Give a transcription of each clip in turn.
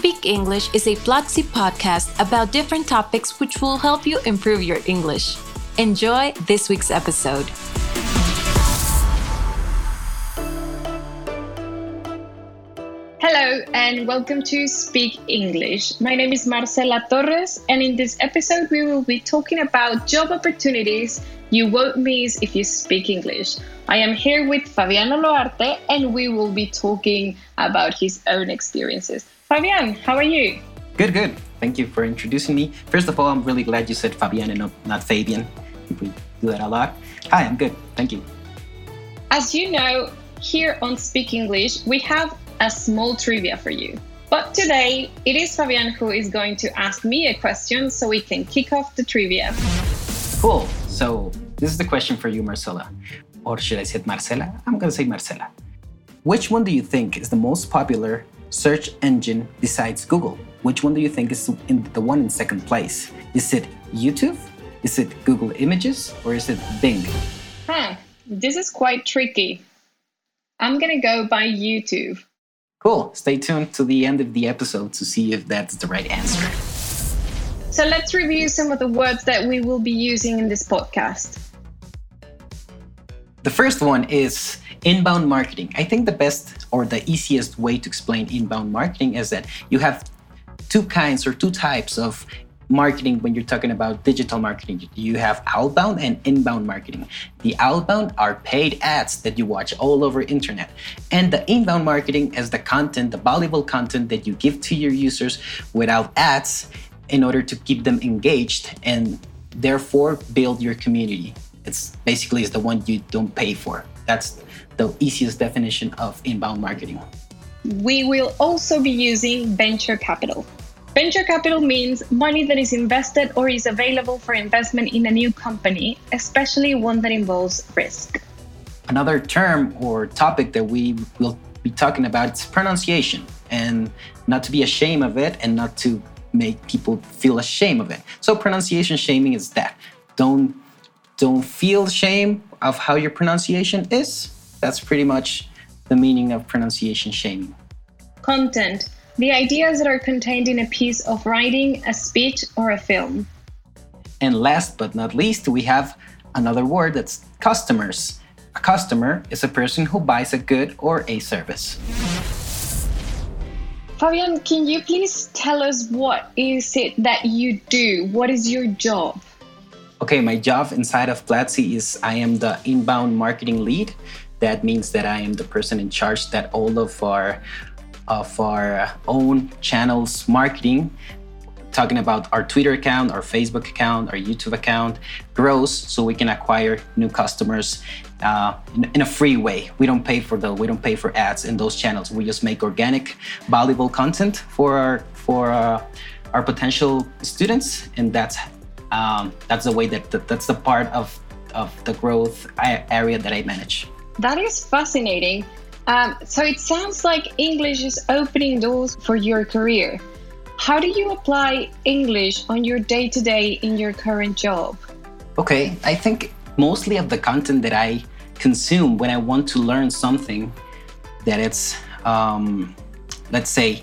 Speak English is a Platzi podcast about different topics which will help you improve your English. Enjoy this week's episode. Hello and welcome to Speak English. My name is Marcela Torres, and in this episode, we will be talking about job opportunities you won't miss if you speak English. I am here with Fabiano Loarte, and we will be talking about his own experiences. Fabian, how are you? Good, good. Thank you for introducing me. First of all, I'm really glad you said Fabian and not, Fabian. We do that a lot. Hi, I'm good. Thank you. As you know, here on Speak English, we have a small trivia for you. But today, it is Fabian who is going to ask me a question so we can kick off the trivia. Cool. So, this is the question for you, Marcela. Or should I say Marcela? I'm going to say Marcela. Which one do you think is the most popular search engine besides Google? Which one do you think is in the one in second place? Is it YouTube? Is it Google Images? Or is it Bing? Huh, this is quite tricky. I'm gonna go by YouTube. Cool. Stay tuned to the end of the episode to see if that's the right answer. So let's review some of the words that we will be using in this podcast. The first one is inbound marketing. I think the best or the easiest way to explain inbound marketing is that you have two kinds or two types of marketing when you're talking about digital marketing. You have outbound and inbound marketing. The outbound are paid ads that you watch all over internet. And the inbound marketing is the content, the valuable content that you give to your users without ads in order to keep them engaged and therefore build your community. It's basically is the one you don't pay for. That's the easiest definition of inbound marketing. We will also be using venture capital. Venture capital means money that is invested or is available for investment in a new company, especially one that involves risk. Another term or topic that we will be talking about is pronunciation and not to be ashamed of it and not to make people feel ashamed of it. So pronunciation shaming is that. Don't don't feel shame of how your pronunciation is. That's pretty much the meaning of pronunciation shaming. Content the ideas that are contained in a piece of writing, a speech, or a film. And last but not least, we have another word that's customers. A customer is a person who buys a good or a service. Fabian, can you please tell us what is it that you do? What is your job? Okay, my job inside of Platzi is I am the inbound marketing lead. That means that I am the person in charge that all of our of our own channels marketing talking about our Twitter account, our Facebook account, our YouTube account grows so we can acquire new customers uh, in, in, a free way. We don't pay for the we don't pay for ads in those channels. We just make organic, valuable content for our for uh, our potential students, and that's um, that's the way that, that that's the part of of the growth area that I manage. That is fascinating. Um, so it sounds like English is opening doors for your career. How do you apply English on your day to day in your current job? Okay, I think mostly of the content that I consume when I want to learn something that it's, um, let's say,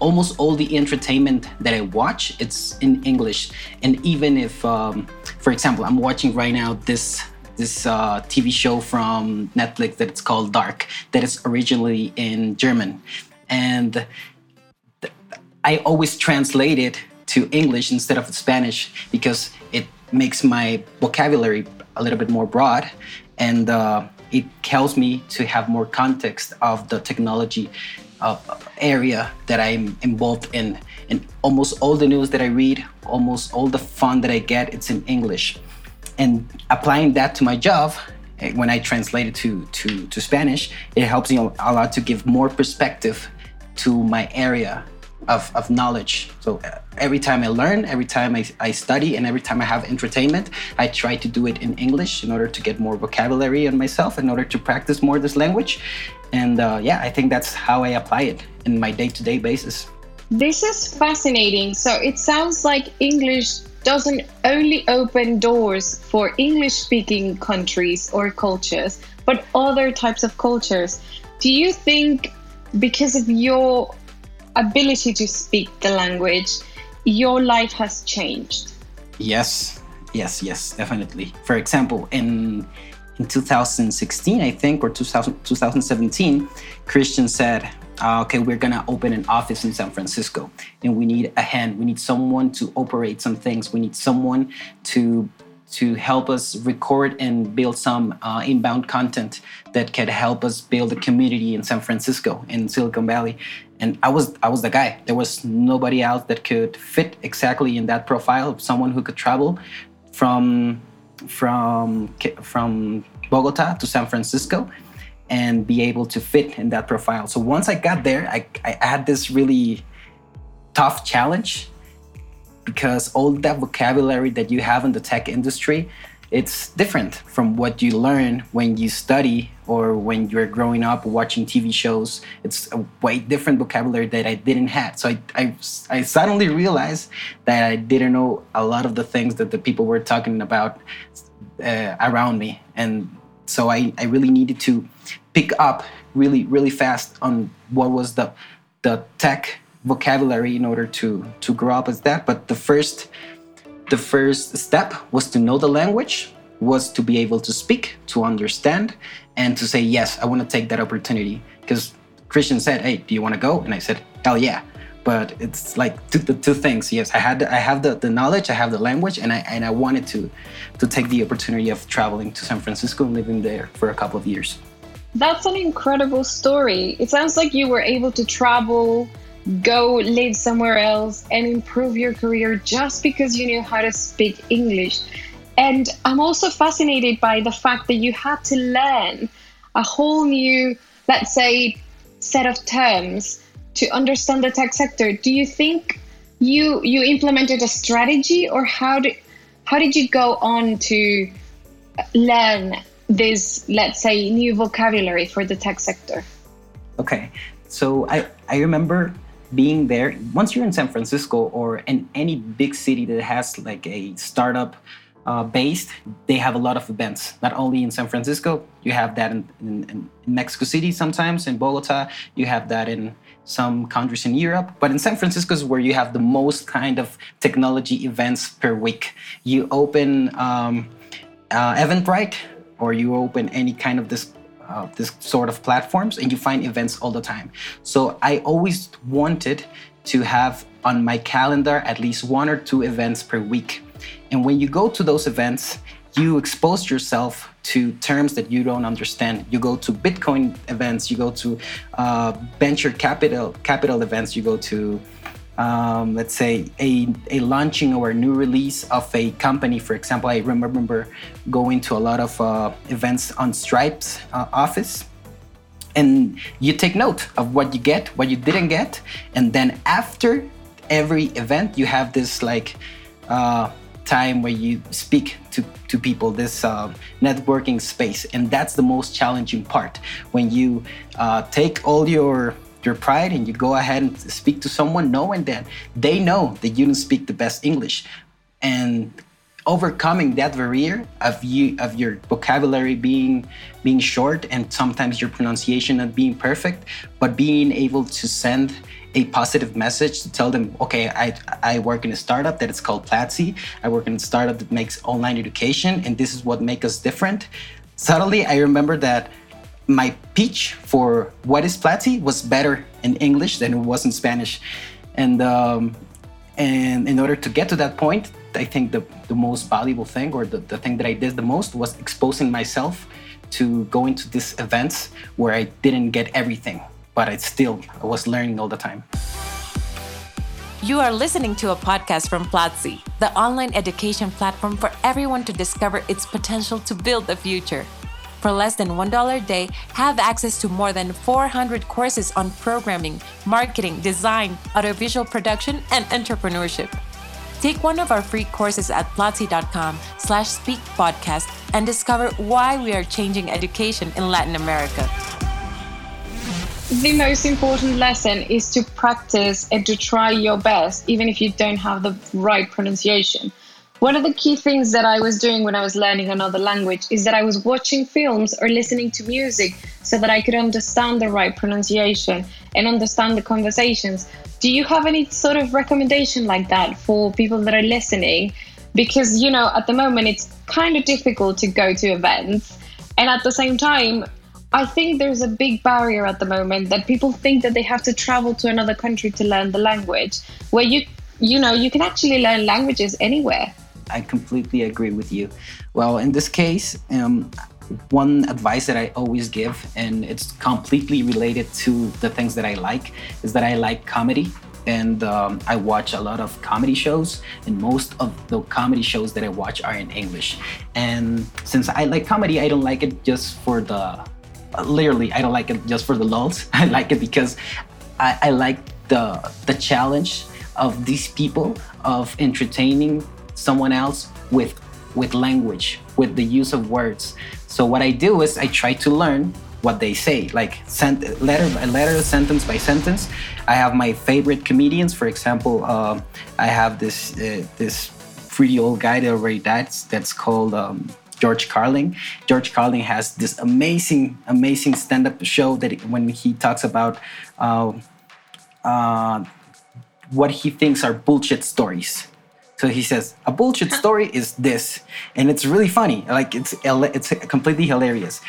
almost all the entertainment that I watch, it's in English. And even if, um, for example, I'm watching right now this this uh, TV show from Netflix that it's called Dark, that is originally in German. And I always translate it to English instead of Spanish because it makes my vocabulary a little bit more broad and uh, it helps me to have more context of the technology uh, area that I'm involved in. And almost all the news that I read, almost all the fun that I get, it's in English and applying that to my job eh, when I translate it to, to, to Spanish, it helps me a lot to give more perspective to my area of, of knowledge. So uh, every time I learn, every time I, I study, and every time I have entertainment, I try to do it in English in order to get more vocabulary on myself, in order to practice more this language. And uh, yeah, I think that's how I apply it in my day to day basis. This is fascinating. So it sounds like English doesn't only open doors for English speaking countries or cultures, but other types of cultures. Do you think because of your ability to speak the language, your life has changed. Yes, yes, yes, definitely. For example, in in 2016, I think, or 2000, 2017, Christian said, uh, okay, we're gonna open an office in San Francisco, and we need a hand. We need someone to operate some things. We need someone to to help us record and build some uh, inbound content that can help us build a community in San Francisco in Silicon Valley. And I was I was the guy. There was nobody else that could fit exactly in that profile of someone who could travel from from from Bogota to San Francisco and be able to fit in that profile. So once I got there, I, I had this really tough challenge because all that vocabulary that you have in the tech industry it's different from what you learn when you study or when you're growing up watching TV shows. It's a way different vocabulary that I didn't have. So I, I, I, suddenly realized that I didn't know a lot of the things that the people were talking about uh, around me. And so I, I really needed to pick up really, really fast on what was the, the tech vocabulary in order to to grow up as that. But the first the first step was to know the language, was to be able to speak, to understand, and to say yes, I want to take that opportunity. Because Christian said, "Hey, do you want to go?" And I said, "Hell yeah." But it's like two, the two things. Yes, I had I have the, the knowledge, I have the language, and I and I wanted to to take the opportunity of traveling to San Francisco and living there for a couple of years. That's an incredible story. It sounds like you were able to travel go live somewhere else and improve your career just because you knew how to speak English. And I'm also fascinated by the fact that you had to learn a whole new, let's say, set of terms to understand the tech sector. Do you think you you implemented a strategy or how did how did you go on to learn this, let's say, new vocabulary for the tech sector? Okay. So I, I remember being there once you're in san francisco or in any big city that has like a startup uh, based they have a lot of events not only in san francisco you have that in, in, in, mexico city sometimes in bogota you have that in some countries in europe but in san francisco is where you have the most kind of technology events per week you open um, uh, eventbrite or you open any kind of this uh, this sort of platforms and you find events all the time. So I always wanted to have on my calendar at least one or two events per week. And when you go to those events, you expose yourself to terms that you don't understand. You go to Bitcoin events, you go to uh, venture capital capital events, you go to um, let's say a, a launching or a new release of a company. For example i remember going to a lot of uh, events on stripe's uh, office. And you take note of what you get what you didn't get. And then after every event you have this like uh, time where you speak to, to people this uh, networking space and that's the most challenging part when you uh, take all your your pride and you go ahead and speak to someone knowing that they know that you don't speak the best English. And overcoming that barrier of you of your vocabulary being being short and sometimes your pronunciation not being perfect, but being able to send a positive message to tell them, okay, I, I work in a startup that is called Platzi. I work in a startup that makes online education, and this is what makes us different. Suddenly, I remember that my pitch for what is Platzi was better in English than it was in Spanish. And, um, and in order to get to that point, I think the, the most valuable thing or the, the thing that I did the most was exposing myself to going to these events where I didn't get everything, but I still I was learning all the time. You are listening to a podcast from Platzi, the online education platform for everyone to discover its potential to build the future. For less than $1 a day, have access to more than 400 courses on programming, marketing, design, audiovisual production, and entrepreneurship. Take one of our free courses at platzi.com slash speak podcast and discover why we are changing education in Latin America. The most important lesson is to practice and to try your best, even if you don't have the right pronunciation. One of the key things that I was doing when I was learning another language is that I was watching films or listening to music so that I could understand the right pronunciation and understand the conversations. Do you have any sort of recommendation like that for people that are listening? Because, you know, at the moment it's kind of difficult to go to events. And at the same time, I think there's a big barrier at the moment that people think that they have to travel to another country to learn the language, where you you know you can actually learn languages anywhere. I completely agree with you. Well, in this case, um, one advice that I always give, and it's completely related to the things that I like, is that I like comedy. And um, I watch a lot of comedy shows, and most of the comedy shows that I watch are in English. And since I like comedy, I don't like it just for the literally I don't like it just for the lulz. I like it because I, I like the the challenge of these people of entertaining someone else with with language, with the use of words. So what I do is I try to learn what they say, like sent, letter by letter, sentence by sentence. I have my favorite comedians. For example, uh, I have this uh, this pretty old guy that already died. That's called um, George Carlin. George Carlin has this amazing, amazing stand-up show that when he talks about uh, uh, what he thinks are bullshit stories. So he says a bullshit story is this, and it's really funny. Like it's it's completely hilarious.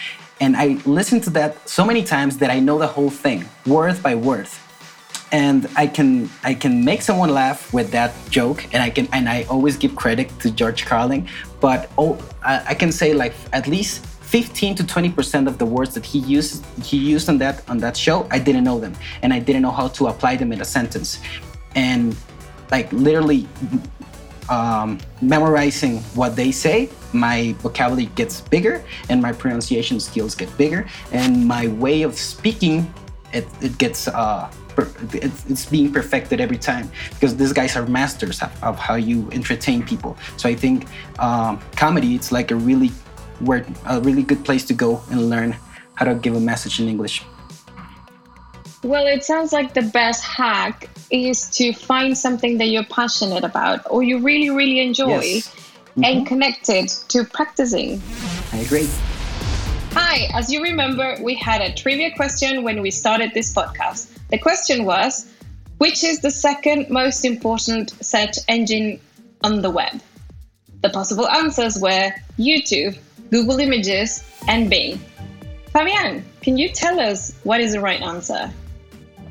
And I listened to that so many times that I know the whole thing, word by word and I can I can make someone laugh with that joke, and I can and I always give credit to George Carlin, but oh, I, I can say like at least 15 to 20 percent of the words that he used he used on that on that show, I didn't know them, and I didn't know how to apply them in a sentence, and like literally um, memorizing what they say, my vocabulary gets bigger and my pronunciation skills get bigger, and my way of speaking it, it gets uh, it's being perfected every time because these guys are masters of, how you entertain people. So I think um, comedy it's like a really word, a really good place to go and learn how to give a message in English. Well, it sounds like the best hack is to find something that you're passionate about or you really, really enjoy yes. mm-hmm. and connect it to practicing. I agree. Hi, as you remember, we had a trivia question when we started this podcast. The question was Which is the second most important search engine on the web? The possible answers were YouTube, Google Images, and Bing. Fabian, can you tell us what is the right answer?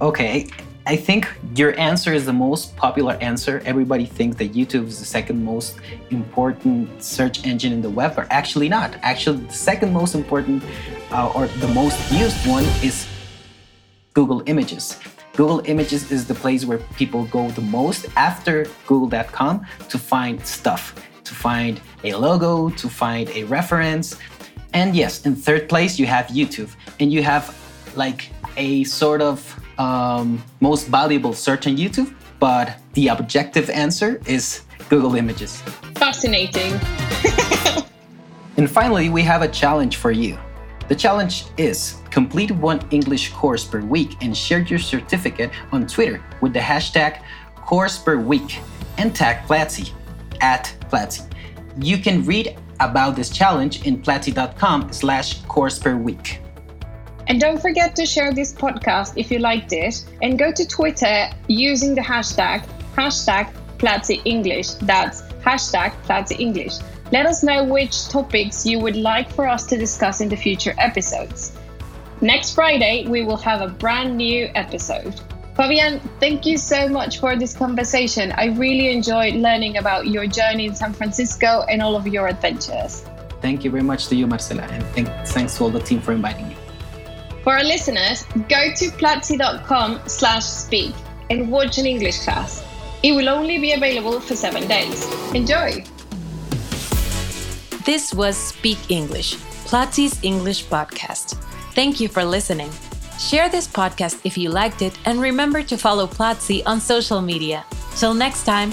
Okay, I think your answer is the most popular answer. Everybody thinks that YouTube is the second most important search engine in the web, but actually not. Actually, the second most important uh, or the most used one is Google Images. Google Images is the place where people go the most after google.com to find stuff, to find a logo, to find a reference. And yes, in third place, you have YouTube. And you have like a sort of um, most valuable search on YouTube, but the objective answer is Google Images. Fascinating. and finally, we have a challenge for you. The challenge is complete one English course per week and share your certificate on Twitter with the hashtag course per week and tag Platzi at Platzi. You can read about this challenge in platzi.com slash course per week. And don't forget to share this podcast if you liked it and go to Twitter using the hashtag hashtag Platzi English. That's hashtag Platzi English. Let us know which topics you would like for us to discuss in the future episodes. Next Friday, we will have a brand new episode. Fabian, thank you so much for this conversation. I really enjoyed learning about your journey in San Francisco and all of your adventures. Thank you very much to you, Marcela, and thanks to all the team for inviting me. For our listeners, go to platzi.com slash speak and watch an English class. It will only be available for seven days. Enjoy! This was Speak English, Platzi's English podcast. Thank you for listening. Share this podcast if you liked it and remember to follow Platzi on social media. Till next time.